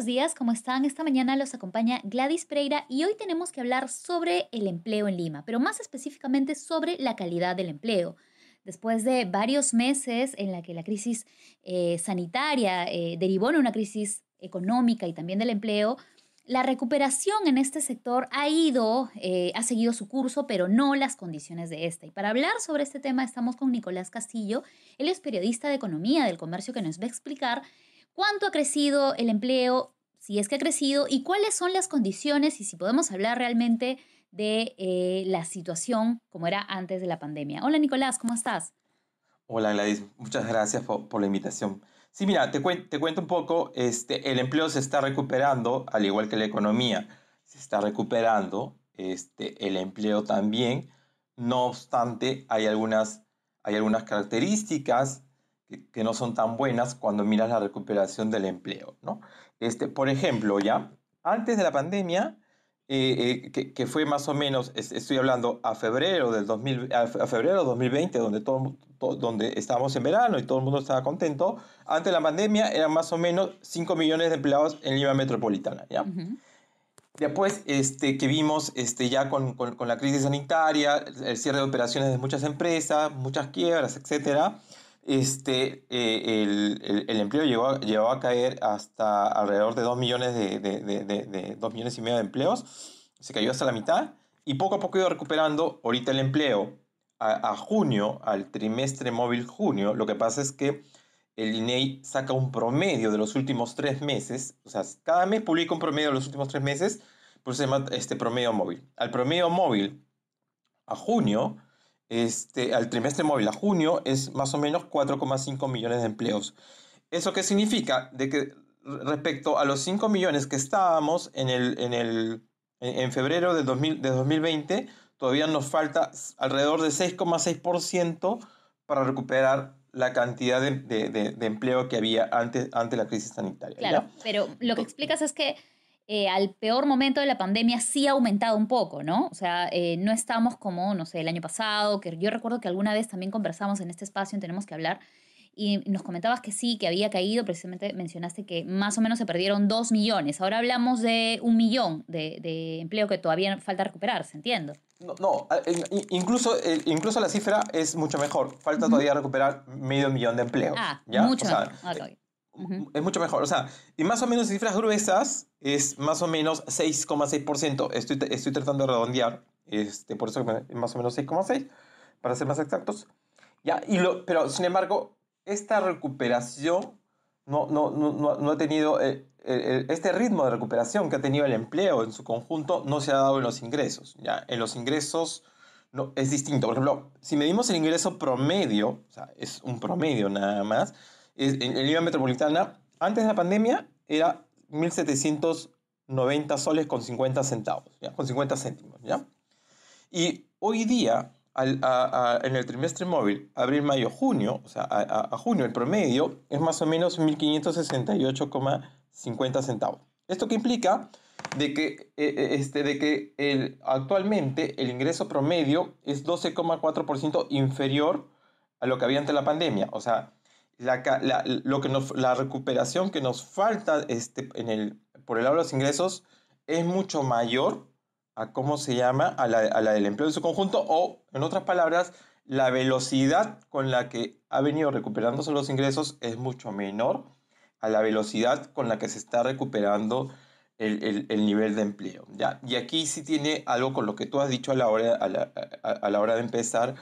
Buenos días, ¿cómo están? Esta mañana los acompaña Gladys Pereira y hoy tenemos que hablar sobre el empleo en Lima, pero más específicamente sobre la calidad del empleo. Después de varios meses en la que la crisis eh, sanitaria eh, derivó en una crisis económica y también del empleo, la recuperación en este sector ha ido, eh, ha seguido su curso, pero no las condiciones de esta. Y para hablar sobre este tema estamos con Nicolás Castillo. Él es periodista de economía del comercio que nos va a explicar cuánto ha crecido el empleo, si es que ha crecido, y cuáles son las condiciones y si podemos hablar realmente de eh, la situación como era antes de la pandemia. Hola Nicolás, ¿cómo estás? Hola Gladys, muchas gracias por, la invitación. Sí, mira, te, te, cuento un poco, este, el empleo se está recuperando, al igual que la economía, se está recuperando, este, el empleo también, no obstante, hay algunas, hay algunas características que, no son tan buenas cuando miras la recuperación del empleo. ¿no? Este, por ejemplo, ya antes de la pandemia, eh, eh, que, fue más o menos, estoy hablando a febrero del 2000, a, febrero 2020, donde, todo, donde estábamos en verano y todo el mundo estaba contento, antes de la pandemia eran más o menos 5 millones de empleados en Lima Metropolitana. ¿ya? Después este, que vimos este, ya con, con, con, la crisis sanitaria, el cierre de operaciones de muchas empresas, muchas quiebras, etcétera, este, eh, el, el, empleo llegó, llegó a caer hasta alrededor de 2 millones, de, de, de, de, 2 millones y medio de empleos, se cayó hasta la mitad y poco a poco iba recuperando ahorita el empleo. A, a junio, al trimestre móvil junio, lo que pasa es que el INEI saca un promedio de los últimos tres meses, o sea, cada mes publica un promedio de los últimos tres meses, pues se llama este promedio móvil. Al promedio móvil a junio, este, al trimestre móvil a junio es más o menos 4,5 millones de empleos. ¿Eso qué significa? De que respecto a los 5 millones que estábamos en, el, en, el, en febrero de, 2000, de 2020, todavía nos falta alrededor de 6,6% para recuperar la cantidad de, de, de, empleo que había antes, antes de la crisis sanitaria. Claro, pero lo que explicas es que eh, al peor momento de la pandemia sí ha aumentado un poco, ¿no? O sea, eh, no estamos como, no sé, el año pasado, que yo recuerdo que alguna vez también conversamos en este espacio en Tenemos que hablar y nos comentabas que sí, que había caído, precisamente mencionaste que más o menos se perdieron dos millones. Ahora hablamos de un millón de, empleo que todavía falta recuperarse, entiendo. No, no incluso, eh, incluso la cifra es mucho mejor. Falta todavía recuperar medio millón de empleos. Ah, mucho mejor. Es mucho mejor. O sea, y más o menos cifras gruesas es más o menos 6,6%. Estoy, estoy tratando de redondear, este, por eso más o menos 6,6, para ser más exactos. Ya, y lo, pero sin embargo, esta recuperación no, no, no, no ha tenido, eh, este ritmo de recuperación que ha tenido el empleo en su conjunto no se ha dado en los ingresos. ¿ya? En los ingresos no, es distinto. Por ejemplo, si medimos el ingreso promedio, o sea, es un promedio nada más, en, el Lima Metropolitana, antes de la pandemia, era 1.790 soles con 50 centavos, ¿ya? con 50 céntimos. ¿ya? Y hoy día, en el trimestre móvil, abril, mayo, junio, o sea, a, junio el promedio es más o menos 1.568,50 centavos. ¿Esto qué implica? De que, eh, eh, este, de que el, actualmente el ingreso promedio es 12,4% inferior a lo que había antes de la pandemia. O sea, la, lo que la recuperación que nos falta este, en el, por el lado de los ingresos es mucho mayor a cómo se llama, a la, a la del empleo en su conjunto, o en otras palabras, la velocidad con la que ha venido recuperándose los ingresos es mucho menor a la velocidad con la que se está recuperando el, el, el nivel de empleo. ¿ya? Y aquí sí tiene algo con lo que tú has dicho a la hora, a la, a la hora de empezar,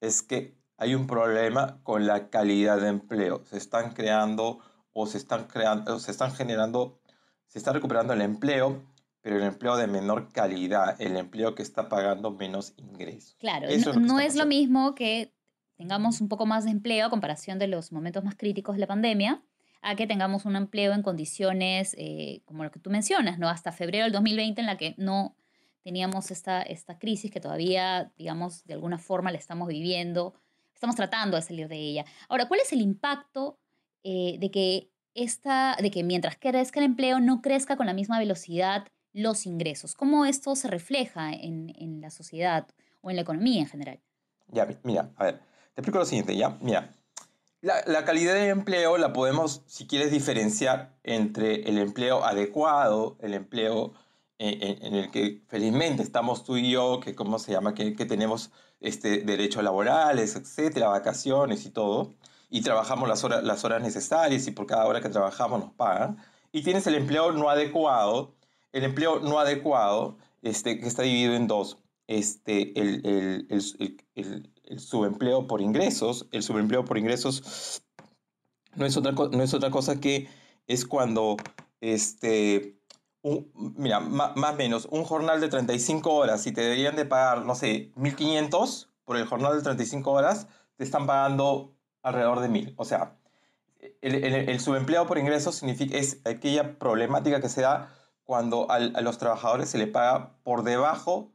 es que hay un problema con la calidad de empleo. Se están creando o se están creando, se están generando, se está recuperando el empleo, pero el empleo de menor calidad, el empleo que está pagando menos ingresos. Claro, no, es, lo mismo que tengamos un poco más de empleo a comparación de los momentos más críticos de la pandemia, a que tengamos un empleo en condiciones eh, como lo que tú mencionas, ¿no? Hasta febrero del 2020 en la que no teníamos esta, esta crisis que todavía, digamos, de alguna forma la estamos viviendo, estamos tratando de salir de ella. Ahora, ¿cuál es el impacto eh, de, que esta, de que mientras crezca el empleo no crezca con la misma velocidad los ingresos? ¿Cómo esto se refleja en, en la sociedad o en la economía en general? Ya, mira, a ver, te explico lo siguiente, ya, mira. La, la, calidad de empleo la podemos, si quieres, diferenciar entre el empleo adecuado, el empleo en, en, el que felizmente estamos tú y yo, que cómo se llama, que, que tenemos este, derechos laborales, etcétera, vacaciones y todo, y trabajamos las horas, las horas necesarias y por cada hora que trabajamos nos pagan. Y tienes el empleo no adecuado, el empleo no adecuado, este, que está dividido en dos. Este, el, el, el, el, el subempleo por ingresos. El subempleo por ingresos no es otra, no es otra cosa que es cuando, este, mira, más o menos, un jornal de 35 horas, y te deberían de pagar, no sé, 1.500 por el jornal de 35 horas, te están pagando alrededor de 1.000. O sea, el, subempleo por ingresos significa, es aquella problemática que se da cuando a los trabajadores se le paga por debajo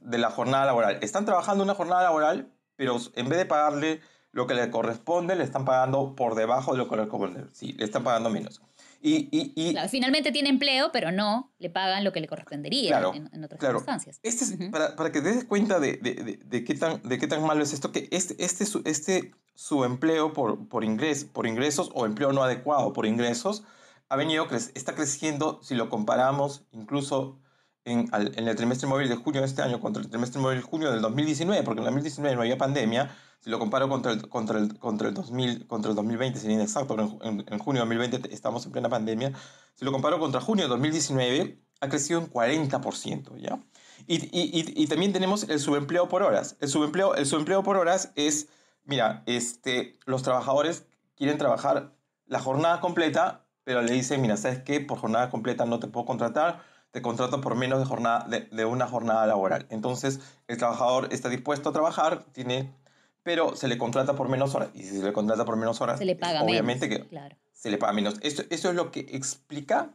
de la jornada laboral. Están trabajando una jornada laboral, pero en vez de pagarle lo que le corresponde, le están pagando por debajo de lo que le corresponde. Sí, le están pagando menos. Y, y, y claro, finalmente tiene empleo, pero no le pagan lo que le correspondería claro, en, en, otras claro. circunstancias. Este es, uh -huh. para, para, que te des cuenta de, de, de, de, qué tan, de qué tan malo es esto, que este, este, este su empleo por, por, ingres, por ingresos o empleo no adecuado por ingresos ha venido, está creciendo si lo comparamos incluso en, en, el trimestre móvil de junio de este año contra el trimestre móvil de junio del 2019, porque en el 2019 no había pandemia, si lo comparo contra el, contra el, contra el, 2000, contra el 2020, sería inexacto, en, en, en, junio de 2020 estamos en plena pandemia, si lo comparo contra junio de 2019, ha crecido un 40%, ¿ya? Y, y, y, y, también tenemos el subempleo por horas. El subempleo, el subempleo por horas es, mira, este, los trabajadores quieren trabajar la jornada completa, pero le dicen, mira, ¿sabes qué? Por jornada completa no te puedo contratar, te contrato por menos de, jornada, de, de, una jornada laboral. Entonces, el trabajador está dispuesto a trabajar, tiene, pero se le contrata por menos horas. Y si se le contrata por menos horas, se le paga obviamente menos, que claro. se le paga menos. Esto, esto es lo que explica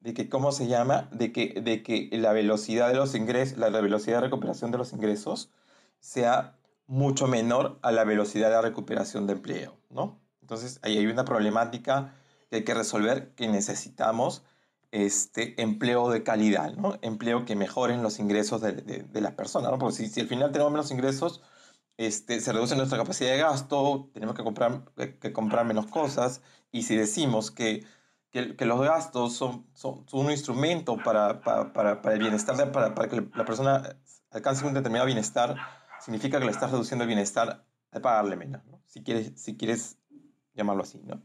de que, ¿cómo se llama? De que, de que la velocidad de los ingresos, la velocidad de recuperación de los ingresos sea mucho menor a la velocidad de recuperación de empleo, ¿no? Entonces, ahí hay una problemática que hay que resolver, que necesitamos este empleo de calidad, ¿no? Empleo que mejoren los ingresos de, de, de las personas, ¿no? Porque si, si, al final tenemos menos ingresos, este, se reduce nuestra capacidad de gasto, tenemos que comprar, que, comprar menos cosas, y si decimos que, que, que los gastos son, son, son, un instrumento para, para, para, para el bienestar, para, para que la persona alcance un determinado bienestar, significa que le estás reduciendo el bienestar de pagarle menos, ¿no? Si quieres, si quieres llamarlo así, ¿no?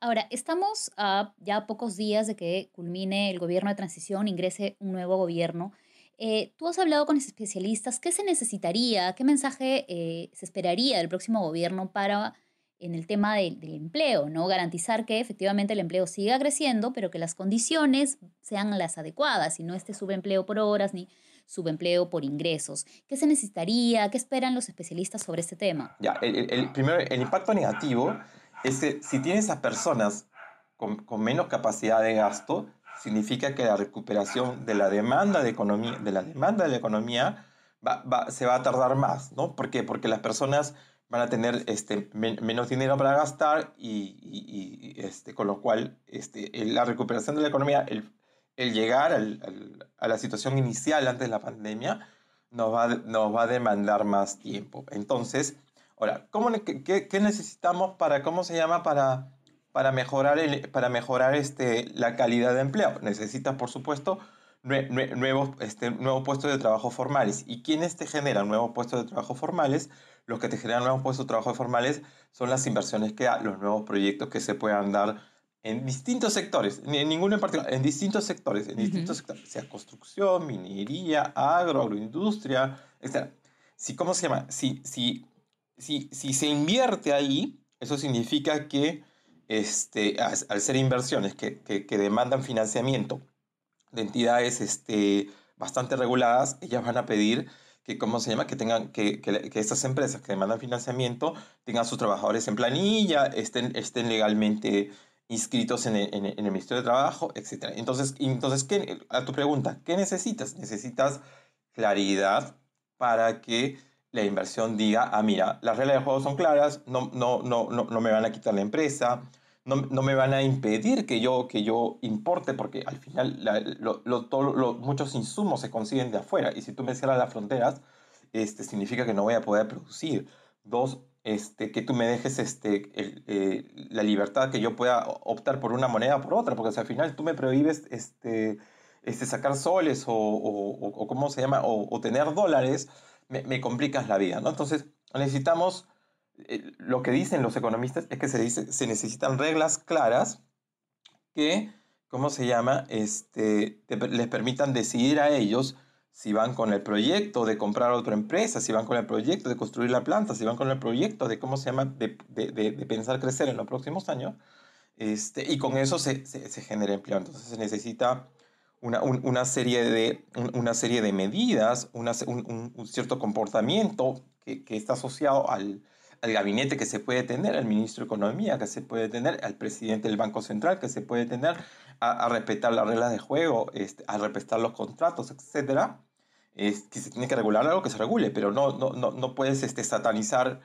Ahora, estamos a ya pocos días de que culmine el gobierno de transición, ingrese un nuevo gobierno. Eh, Tú has hablado con especialistas, ¿qué se necesitaría, qué mensaje eh, se esperaría del próximo gobierno para en el tema de, del empleo, ¿no? Garantizar que efectivamente el empleo siga creciendo, pero que las condiciones sean las adecuadas y no este subempleo por horas ni subempleo por ingresos. ¿Qué se necesitaría? ¿Qué esperan los especialistas sobre este tema? Ya, el, el, el primero, el impacto negativo es que si tienes a personas con, menos capacidad de gasto, significa que la recuperación de la demanda de, economía, de, la, demanda de la economía va, va, se va a tardar más, ¿no? ¿Por qué? Porque las personas van a tener este, men menos dinero para gastar y, y, este, con lo cual este, la recuperación de la economía, el, el llegar al, a la situación inicial antes de la pandemia, nos va, nos va a demandar más tiempo. Entonces, Ahora, ¿cómo, qué, qué, necesitamos para, cómo se llama, para, para mejorar, el, para mejorar este, la calidad de empleo? Necesitas, por supuesto, nue, nue, nuevos, este, nuevos puestos de trabajo formales. ¿Y quiénes te generan nuevos puestos de trabajo formales? Los que te generan nuevos puestos de trabajo formales son las inversiones que da, los nuevos proyectos que se puedan dar en distintos sectores, en ninguno en particular, en distintos sectores, en distintos uh -huh. sectores, sea construcción, minería, agro, agroindustria, etc. Si, ¿Cómo se llama? Si, si si, si se invierte ahí, eso significa que este, al ser inversiones que, que, demandan financiamiento de entidades este, bastante reguladas, ellas van a pedir que, ¿cómo se llama? Que, tengan, que, que, que estas empresas que demandan financiamiento tengan sus trabajadores en planilla, estén, estén legalmente inscritos en el, en el, Ministerio de Trabajo, etc. Entonces, entonces ¿qué, a tu pregunta, ¿qué necesitas? Necesitas claridad para que la inversión diga, ah, mira, las reglas de juego son claras, no, no, no, no, no me van a quitar la empresa, no, no, me van a impedir que yo, que yo importe, porque al final muchos insumos se consiguen de afuera, y si tú me cierras las fronteras, este, significa que no voy a poder producir. Dos, este, que tú me dejes este, eh, la libertad que yo pueda optar por una moneda o por otra, porque al final tú me prohíbes este, este, sacar soles o, o, o ¿cómo se llama? O, o tener dólares, me, me, complicas la vida, ¿no? Entonces necesitamos, eh, lo que dicen los economistas es que se, dice, se necesitan reglas claras que, ¿cómo se llama? Este, les permitan decidir a ellos si van con el proyecto de comprar otra empresa, si van con el proyecto de construir la planta, si van con el proyecto de, ¿cómo se llama?, de, de, de, pensar crecer en los próximos años, este, y con eso se, se, se genera empleo. Entonces se necesita una, una, serie, de, una serie de medidas, una, un, un, cierto comportamiento que, que está asociado al, al gabinete que se puede tener, al ministro de Economía que se puede tener, al presidente del Banco Central que se puede tener, a, a respetar las reglas de juego, este, a respetar los contratos, etcétera, es que se tiene que regular algo que se regule, pero no, no, no, no puedes este, satanizar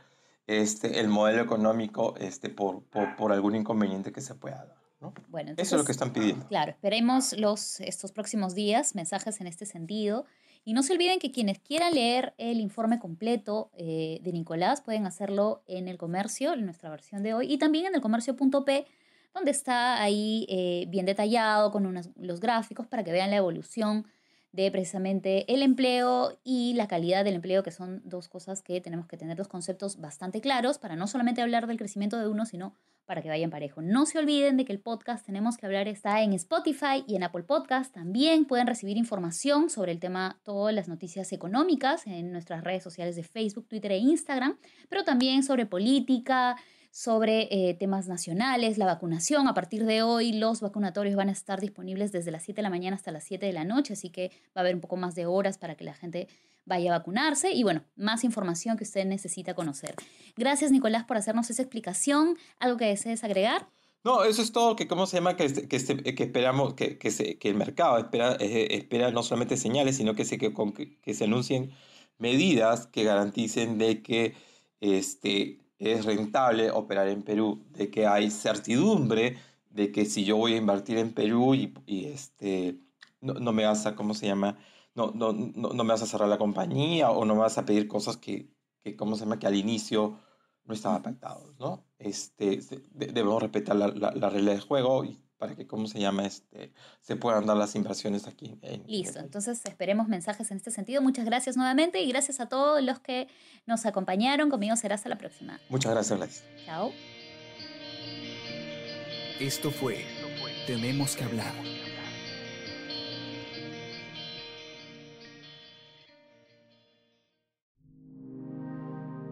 este, el modelo económico este, por, por, por algún inconveniente que se pueda dar. ¿no? Bueno, entonces, Eso es lo que están pidiendo. Claro, esperemos los, estos próximos días mensajes en este sentido. Y no se olviden que quienes quieran leer el informe completo eh, de Nicolás pueden hacerlo en el comercio, en nuestra versión de hoy, y también en el comercio.p, donde está ahí eh, bien detallado con unos, los gráficos para que vean la evolución de precisamente el empleo y la calidad del empleo, que son dos cosas que tenemos que tener dos conceptos bastante claros para no solamente hablar del crecimiento de uno, sino para que vayan parejo. No se olviden de que el podcast Tenemos que hablar está en Spotify y en Apple Podcast. También pueden recibir información sobre el tema, todas las noticias económicas en nuestras redes sociales de Facebook, Twitter e Instagram, pero también sobre política, sobre eh, temas nacionales, la vacunación. A partir de hoy los vacunatorios van a estar disponibles desde las 7 de la mañana hasta las 7 de la noche, así que va a haber un poco más de horas para que la gente vaya a vacunarse y bueno, más información que usted necesita conocer. Gracias Nicolás por hacernos esa explicación. ¿Algo que desees agregar? No, eso es todo que, ¿cómo se llama? Que, este, que, este, que esperamos, que, que, que el mercado espera, eh, espera no solamente señales, sino que se, que, que, se anuncien medidas que garanticen de que este, es rentable operar en Perú, de que hay certidumbre de que si yo voy a invertir en Perú y, y este, no, no, me vas a, ¿cómo se llama? No, no, no, no, me vas a cerrar la compañía o no me vas a pedir cosas que, que ¿cómo se llama? Que al inicio no estaban pactados, ¿no? Este, debemos respetar la, la, la regla de juego y para que, ¿cómo se llama? Este, se puedan dar las inversiones aquí. En, Listo, entonces esperemos mensajes en este sentido. Muchas gracias nuevamente y gracias a todos los que nos acompañaron. Conmigo será hasta la próxima. Muchas gracias, Gladys. Chao. Esto fue Tenemos que hablar.